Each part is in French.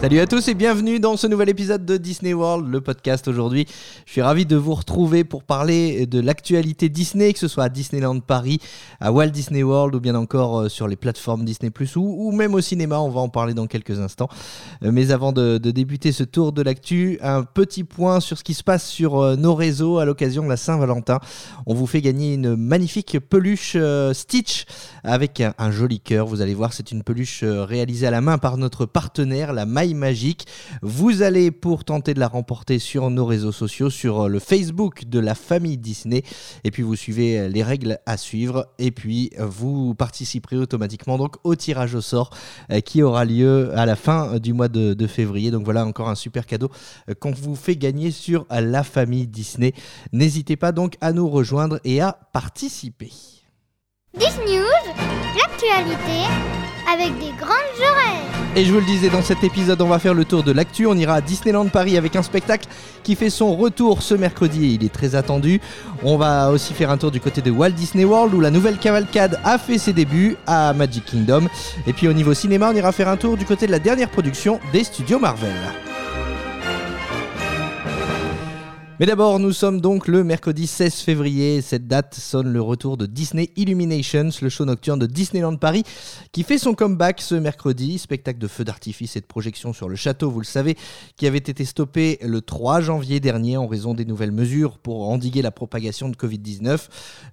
Salut à tous et bienvenue dans ce nouvel épisode de Disney World, le podcast aujourd'hui. Je suis ravi de vous retrouver pour parler de l'actualité Disney, que ce soit à Disneyland Paris, à Walt Disney World ou bien encore euh, sur les plateformes Disney Plus ou, même au cinéma. On va en parler dans quelques instants. Euh, Mais avant de, débuter ce tour de l'actu, un petit point sur ce qui se passe sur euh, nos réseaux à l'occasion de la Saint-Valentin. On vous fait gagner une magnifique peluche Stitch avec un, joli cœur. Vous allez voir, c'est une peluche réalisée à la main par notre partenaire, la Maille Magique. Vous allez pour tenter de la remporter sur nos réseaux sociaux, sur euh, le Facebook de la famille Disney. Et puis vous suivez euh, les règles à suivre. Et puis vous participerez automatiquement donc au tirage au sort euh, qui aura lieu à la fin du mois de, de février. Donc voilà encore un super cadeau qu'on vous fait gagner sur la famille Disney. N'hésitez pas donc à nous rejoindre et à participer. Disney News, l'actualité avec des grandes oreilles. Et je vous le disais dans cet épisode, on va faire le tour de l'actu. On ira à Disneyland Paris avec un spectacle qui fait son retour ce mercredi et il est très attendu. On va aussi faire un tour du côté de Walt Disney World où la nouvelle cavalcade a fait ses débuts à Magic Kingdom. Et puis au niveau cinéma, on ira faire un tour du côté de la dernière production des studios Marvel. Mais d'abord, nous sommes donc le mercredi 16 février. Cette date sonne le retour de Disney Illuminations, le show nocturne de Disneyland Paris, qui fait son comeback ce mercredi. Spectacle de feux d'artifice et de projection sur le château, vous le savez, qui avait été stoppé le 3 janvier dernier en raison des nouvelles mesures pour endiguer la propagation de Covid-19.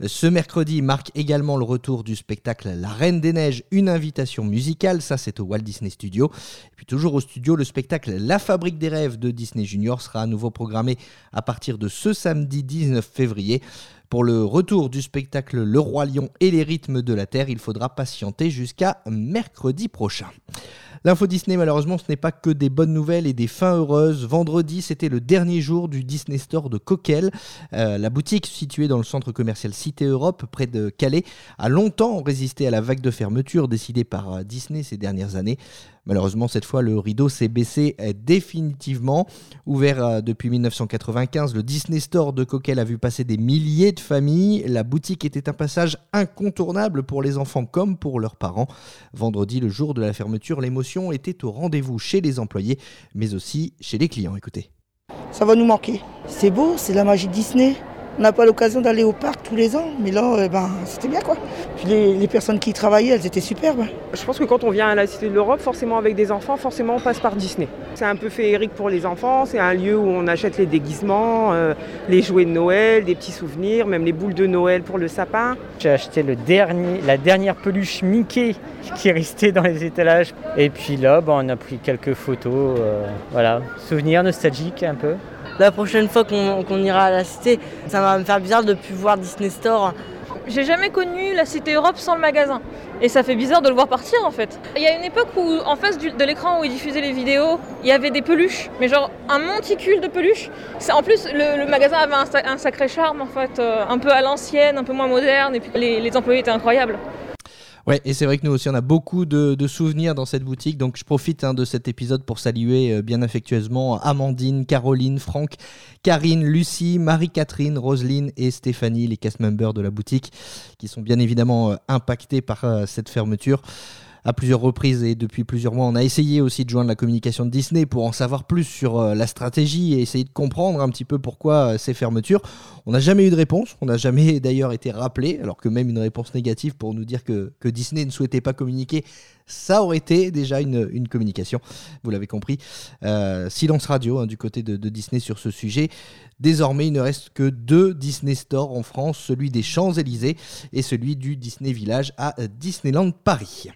Ce mercredi marque également le retour du spectacle La Reine des Neiges, une invitation musicale. Ça, c'est au Walt Disney Studio. Et puis toujours au studio, le spectacle La Fabrique des Rêves de Disney Junior sera à nouveau programmé à partir de ce samedi 19 février. Pour le retour du spectacle Le Roi Lion et les rythmes de la Terre, il faudra patienter jusqu'à mercredi prochain. L'info Disney, malheureusement, ce n'est pas que des bonnes nouvelles et des fins heureuses. Vendredi, c'était le dernier jour du Disney Store de Coquel. Euh, la boutique située dans le centre commercial Cité Europe, près de Calais, a longtemps résisté à la vague de fermeture décidée par euh, Disney ces dernières années. Malheureusement, cette fois, le rideau s'est baissé euh, définitivement. Ouvert euh, depuis 1995, le Disney Store de Coquel a vu passer des milliers de familles. La boutique était un passage incontournable pour les enfants comme pour leurs parents. Vendredi, le jour de la fermeture, l'émotion était au rendez-vous chez les employés, mais aussi chez les clients. Écoutez. Ça va nous manquer. C'est beau, c'est la magie Disney. On n'a pas l'occasion d'aller au parc tous les ans, mais là, euh, ben, c'était bien quoi. Puis les, les personnes qui y travaillaient, elles étaient superbes. Je pense que quand on vient à la Cité de l'Europe, forcément avec des enfants, forcément on passe par Disney. C'est un peu féerique pour les enfants, c'est un lieu où on achète les déguisements, euh, les jouets de Noël, des petits souvenirs, même les boules de Noël pour le sapin. J'ai acheté le dernier, la dernière peluche Mickey qui est restée dans les étalages. Et puis là, bah, on a pris quelques photos. euh, voilà, souvenirs nostalgiques un peu. La prochaine fois qu'on ira à la cité, ça va me faire bizarre de ne plus voir Disney Store. J'ai jamais connu la Cité Europe sans le magasin. Et ça fait bizarre de le voir partir en fait. Il y a une époque où, en face de l'écran où ils diffusaient les vidéos, il y avait des peluches, mais genre un monticule de peluches. En plus, le, magasin avait un, sa- un sacré charme en fait, euh, un peu à l'ancienne, un peu moins moderne, et puis les employés étaient incroyables. Ouais, et c'est vrai que nous aussi, on a beaucoup de, souvenirs dans cette boutique. Donc, je profite hein, de cet épisode pour saluer euh, bien affectueusement Amandine, Caroline, Franck, Karine, Lucie, Marie-Catherine, Roselyne et Stéphanie, les cast members de la boutique, qui sont bien évidemment euh, impactés par euh, cette fermeture. À plusieurs reprises et depuis plusieurs mois, on a essayé aussi de joindre la communication de Disney pour en savoir plus sur euh, la stratégie et essayer de comprendre un petit peu pourquoi euh, ces fermetures. On n'a jamais eu de réponse, on n'a jamais d'ailleurs été rappelé, alors que même une réponse négative pour nous dire que, que Disney ne souhaitait pas communiquer, ça aurait été déjà une, communication, vous l'avez compris. Euh, silence radio hein, du côté de, Disney sur ce sujet. Désormais, il ne reste que deux Disney Stores en France, celui des Champs-Élysées et celui du Disney Village à Disneyland Paris.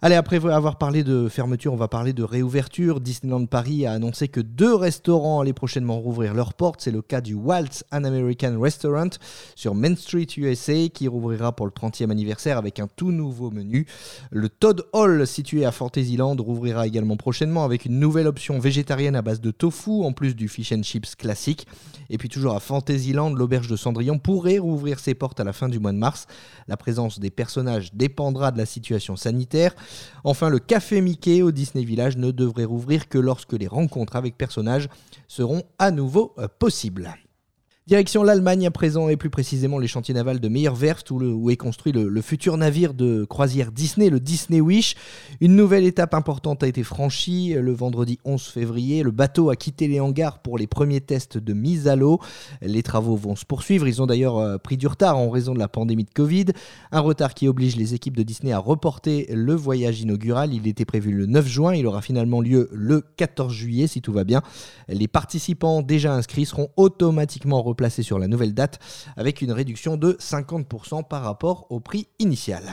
Allez, après avoir parlé de fermeture, on va parler de réouverture. Disneyland Paris a annoncé que deux restaurants allaient prochainement rouvrir leurs portes. C'est le cas du Waltz An American Restaurant sur Main Street USA qui rouvrira pour le 30e anniversaire avec un tout nouveau menu. Le Todd Hall situé à Fantasyland rouvrira également prochainement avec une nouvelle option végétarienne à base de tofu en plus du fish and chips classique. Et puis toujours à Fantasyland, l'auberge de Cendrillon pourrait rouvrir ses portes à la fin du mois de mars. La présence des personnages dépendra de la situation sanitaire. Enfin, le Café Mickey au Disney Village ne devrait rouvrir que lorsque les rencontres avec personnages seront à nouveau euh, possibles. Direction l'Allemagne à présent et plus précisément les chantiers navals de Meyerwerft où, où est construit le, futur navire de croisière Disney, le Disney Wish. Une nouvelle étape importante a été franchie le vendredi 11 février. Le bateau a quitté les hangars pour les premiers tests de mise à l'eau. Les travaux vont se poursuivre. Ils ont d'ailleurs euh, pris du retard en raison de la pandémie de Covid. Un retard qui oblige les équipes de Disney à reporter le voyage inaugural. Il était prévu le 9 juin. Il aura finalement lieu le 14 juillet si tout va bien. Les participants déjà inscrits seront automatiquement placé sur la nouvelle date avec une réduction de 50% par rapport au prix initial.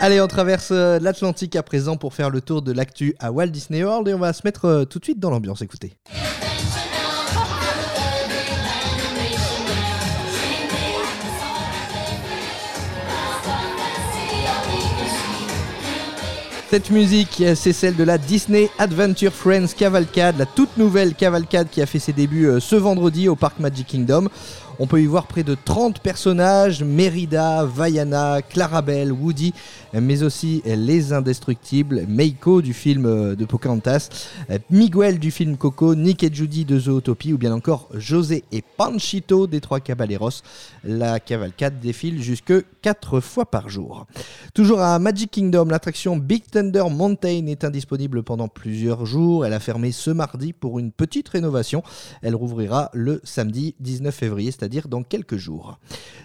Allez, on traverse l'Atlantique à présent pour faire le tour de l'actu à Walt Disney World et on va se mettre tout de suite dans l'ambiance. Écoutez. Cette musique, c'est celle de la Disney Adventure Friends Cavalcade, la toute nouvelle cavalcade qui a fait ses débuts ce vendredi au parc Magic Kingdom. On peut y voir près de 30 personnages, Merida, Vaiana, Clarabelle, Woody, mais aussi les indestructibles, Meiko du film de Pocahontas, Miguel du film Coco, Nick et Judy de Zootopie ou bien encore José et Panchito des Trois Caballeros. La cavalcade défile jusque 4 fois par jour. Toujours à Magic Kingdom, l'attraction Big Thunder Mountain est indisponible pendant plusieurs jours. Elle a fermé ce mardi pour une petite rénovation. Elle rouvrira le samedi 19 février, dans quelques jours.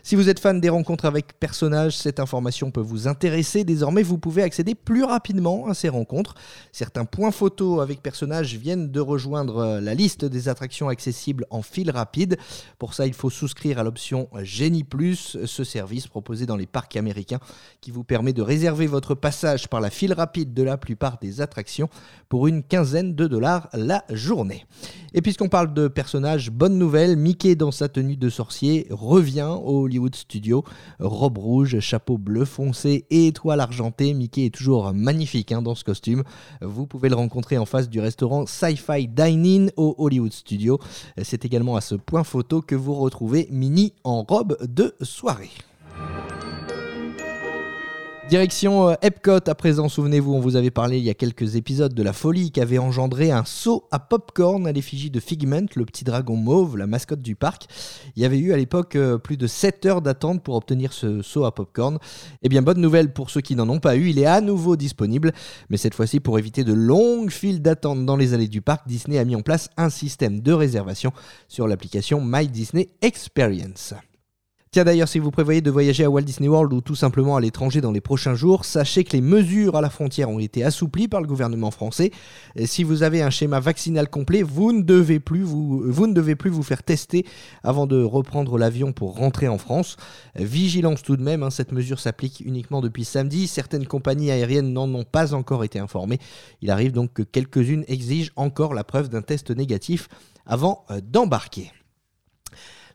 Si vous êtes fan des rencontres avec personnages, cette information peut vous intéresser. Désormais, vous pouvez accéder plus rapidement à ces rencontres. Certains points photos avec personnages viennent de rejoindre la liste des attractions accessibles en fil rapide. Pour ça, il faut souscrire à l'option Genie Plus, ce service proposé dans les parcs américains qui vous permet de réserver votre passage par la file rapide de la plupart des attractions pour une quinzaine de dollars la journée. Et puisqu'on parle de personnages, bonne nouvelle, Mickey dans sa tenue de sorcier revient au Hollywood Studio. Robe rouge, chapeau bleu foncé et étoile argentée. Mickey est toujours magnifique hein, dans ce costume. Vous pouvez le rencontrer en face du restaurant Sci-Fi Dine-In au Hollywood Studio. C'est également à ce point photo que vous retrouvez Minnie en robe de soirée. Direction euh, Epcot à présent, souvenez-vous, on vous avait parlé il y a quelques épisodes de la folie qui avait engendré un saut à popcorn à l'effigie de Figment, le petit dragon mauve, la mascotte du parc. Il y avait eu à l'époque euh, plus de 7 heures d'attente pour obtenir ce saut à popcorn. Eh bien, bonne nouvelle pour ceux qui n'en ont pas eu, il est à nouveau disponible, mais cette fois-ci pour éviter de longues files d'attente dans les allées du parc, Disney a mis en place un système de réservation sur l'application My Disney Experience. Tiens d'ailleurs, si vous prévoyez de voyager à Walt Disney World ou tout simplement à l'étranger dans les prochains jours, sachez que les mesures à la frontière ont été assouplies par le gouvernement français. Si vous avez un schéma vaccinal complet, vous ne devez plus vous, vous, ne devez plus vous faire tester avant de reprendre l'avion pour rentrer en France. Vigilance tout de même, hein, cette mesure s'applique uniquement depuis samedi. Certaines compagnies aériennes n'en ont pas encore été informées. Il arrive donc que quelques-unes exigent encore la preuve d'un test négatif avant d'embarquer.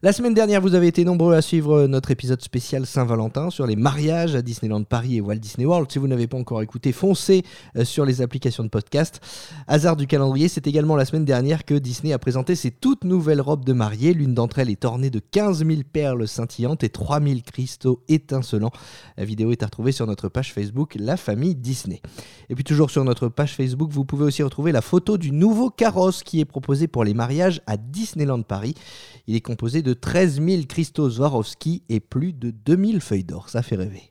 La semaine dernière, vous avez été nombreux à suivre notre épisode spécial Saint-Valentin sur les mariages à Disneyland Paris et Walt Disney World. Si vous n'avez pas encore écouté, foncez sur les applications de podcast. Hasard du calendrier, c'est également la semaine dernière que Disney a présenté ses toutes nouvelles robes de mariée. L'une d'entre elles est ornée de 15 000 perles scintillantes et 3 000 cristaux étincelants. La vidéo est à retrouver sur notre page Facebook La Famille Disney. Et puis toujours sur notre page Facebook, vous pouvez aussi retrouver la photo du nouveau carrosse qui est proposé pour les mariages à Disneyland Paris. Il est composé de 13 000 cristaux Swarovski et plus de 2000 feuilles d'or. Ça fait rêver.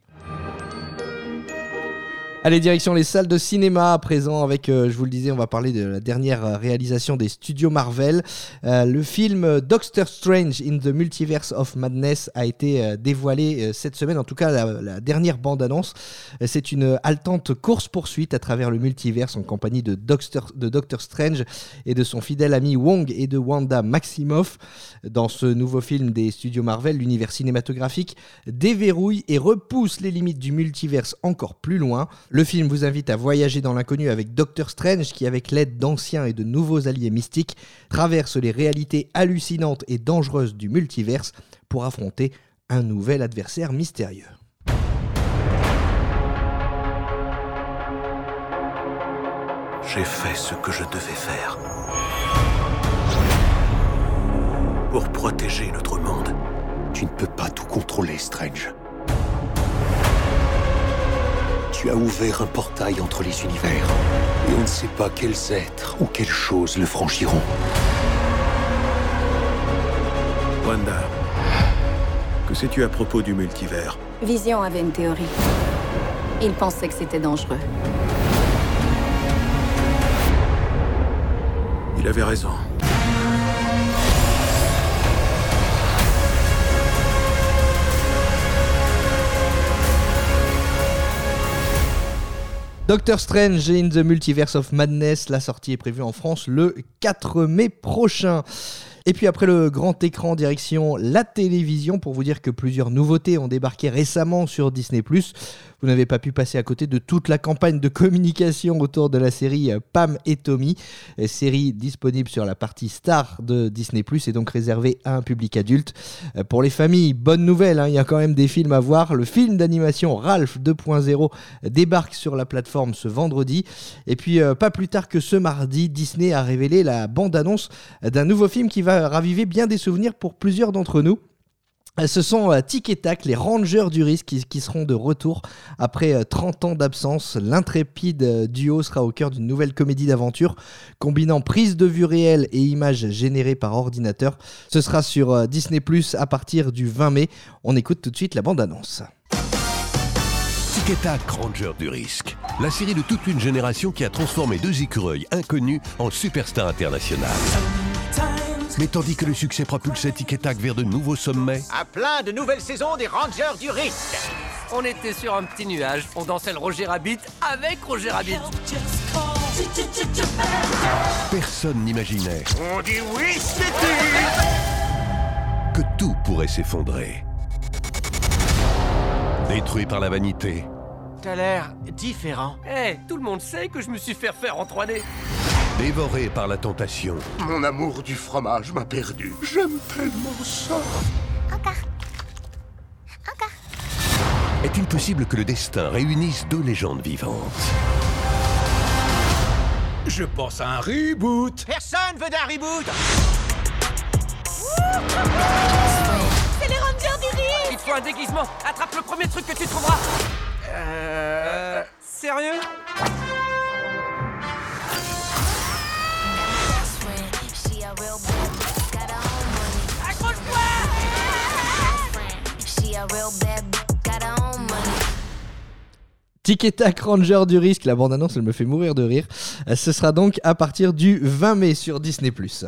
Allez, direction les salles de cinéma à présent avec, euh, je vous le disais, on va parler de la dernière euh, réalisation des studios Marvel. Euh, le film Doctor Strange in the Multiverse of Madness a été dévoilé cette semaine, en tout cas la, dernière bande-annonce. C'est une haletante course-poursuite à travers le multiverse en compagnie de Doctor, de Doctor Strange et de son fidèle ami Wong et de Wanda Maximoff. Dans ce nouveau film des studios Marvel, l'univers cinématographique déverrouille et repousse les limites du multiverse encore plus loin. Le film vous invite à voyager dans l'inconnu avec Doctor Strange qui, avec l'aide d'anciens et de nouveaux alliés mystiques, traverse les réalités hallucinantes et dangereuses du multiverse pour affronter un nouvel adversaire mystérieux. J'ai fait ce que je devais faire. Pour protéger notre monde. Tu ne peux pas tout contrôler, Strange. Tu as ouvert un portail entre les univers. Et on ne sait pas quels êtres ou quelles choses le franchiront. Wanda, que sais-tu à propos du multivers? Vision avait une théorie. Il pensait que c'était dangereux. Il avait raison. Doctor Strange in the Multiverse of Madness, la sortie est prévue en France le 4 mai prochain. Et puis après le grand écran direction la télévision pour vous dire que plusieurs nouveautés ont débarqué récemment sur Disney ⁇ Vous n'avez pas pu passer à côté de toute la campagne de communication autour de la série euh, Pam et Tommy, série disponible sur la partie star de Disney ⁇ et donc réservée à un public adulte. Euh, Pour les familles, bonne nouvelle, hein, il y a quand même des films à voir. Le film d'animation Ralph 2.0 débarque sur la plateforme ce vendredi. Et puis euh, pas plus tard que ce mardi, Disney a révélé la bande-annonce d'un nouveau film qui va raviver bien des souvenirs pour plusieurs d'entre nous. Euh, Ce sont euh, Tic les Rangers du risque, qui, seront de retour après euh, 30 ans d'absence. L'intrépide euh, duo sera au cœur d'une nouvelle comédie d'aventure combinant prise de vue réelle et images générées par ordinateur. Ce sera sur euh, Disney Plus à partir du 20 mai. On écoute tout de suite la bande-annonce. Tic et Tac, Ranger du risque. La série de toute une génération qui a transformé deux écureuils inconnus en superstars internationales. Mais tandis que le succès propulsait Tic et Tac vers de nouveaux sommets, À plein de nouvelles saisons des Rangers du risque. On était sur un petit nuage, on dansait le Roger Rabbit avec Roger Rabbit. personne n'imaginait On dit oui, que tout pourrait s'effondrer. Détruit par la vanité, T'as l'air différent. Eh, tout le monde sait que je me suis fait refaire en 3D. Dévoré par la tentation, Mon amour du fromage m'a perdu. J'aime tellement ça. est-il possible que le destin réunisse deux légendes vivantes? Je pense à un reboot. Personne veut d'un reboot C'est les Rangers du riz Il te faut un déguisement. Attrape le premier truc que tu trouveras. Euh... Tic et Tac Ranger du risque, la bande-annonce elle me fait mourir de rire. Euh, Ce sera donc à partir du 20 mai sur Disney ⁇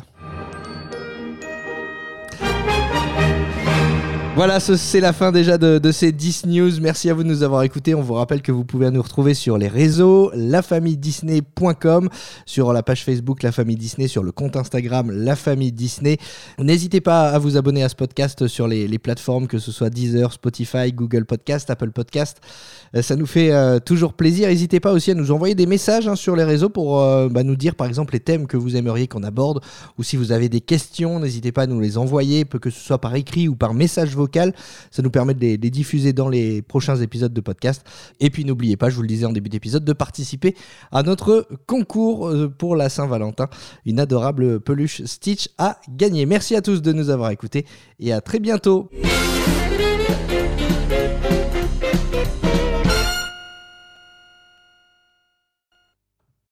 Voilà, ce- c'est la fin déjà de, ces 10 news. Merci à vous de nous avoir écoutés. On vous rappelle que vous pouvez nous retrouver sur les réseaux, lafamilledisney.com, sur la page Facebook La Famille Disney, sur le compte Instagram La Famille Disney. N'hésitez pas à vous abonner à ce podcast sur les, plateformes, que ce soit Deezer, Spotify, Google Podcast, Apple Podcast. Euh, Ça nous fait euh, toujours plaisir. N'hésitez pas aussi à nous envoyer des messages hein, sur les réseaux pour euh, bah, nous dire par exemple les thèmes que vous aimeriez qu'on aborde ou si vous avez des questions, n'hésitez pas à nous les envoyer, que ce soit par écrit ou par message vocal. Ça nous permet de les, les diffuser dans les prochains épisodes de podcast. Et puis n'oubliez pas, je vous le disais en début d'épisode, de participer à notre concours euh, pour la Saint-Valentin. Une adorable peluche Stitch à gagner. Merci à tous de nous avoir écoutés et à très bientôt.